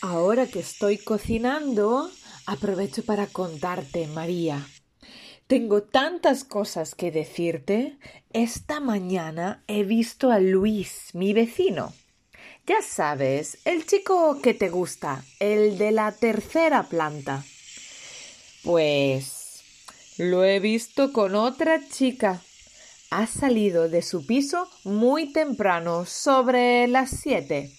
Ahora que estoy cocinando, aprovecho para contarte, María. Tengo tantas cosas que decirte. Esta mañana he visto a Luis, mi vecino. Ya sabes, el chico que te gusta, el de la tercera planta. Pues lo he visto con otra chica. Ha salido de su piso muy temprano, sobre las siete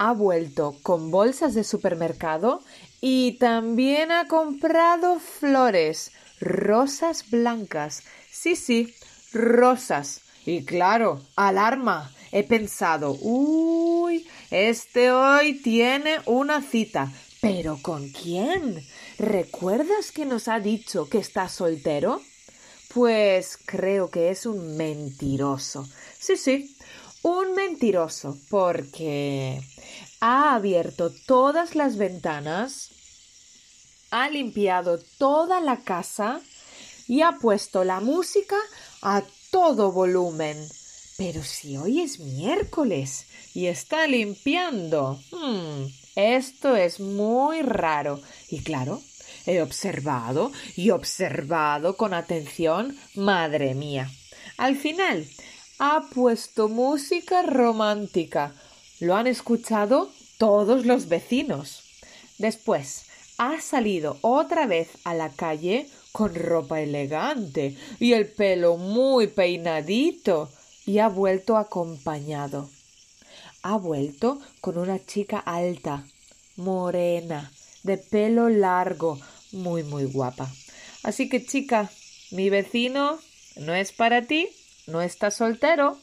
ha vuelto con bolsas de supermercado y también ha comprado flores, rosas blancas. Sí, sí, rosas. Y claro, alarma. He pensado, uy, este hoy tiene una cita. ¿Pero con quién? ¿Recuerdas que nos ha dicho que está soltero? Pues creo que es un mentiroso. Sí, sí, un mentiroso porque ha abierto todas las ventanas, ha limpiado toda la casa y ha puesto la música a todo volumen. Pero si hoy es miércoles y está limpiando. Hmm, esto es muy raro. Y claro, he observado y observado con atención. Madre mía. Al final, ha puesto música romántica lo han escuchado todos los vecinos. Después ha salido otra vez a la calle con ropa elegante y el pelo muy peinadito y ha vuelto acompañado. Ha vuelto con una chica alta, morena, de pelo largo, muy muy guapa. Así que chica, mi vecino no es para ti, no está soltero.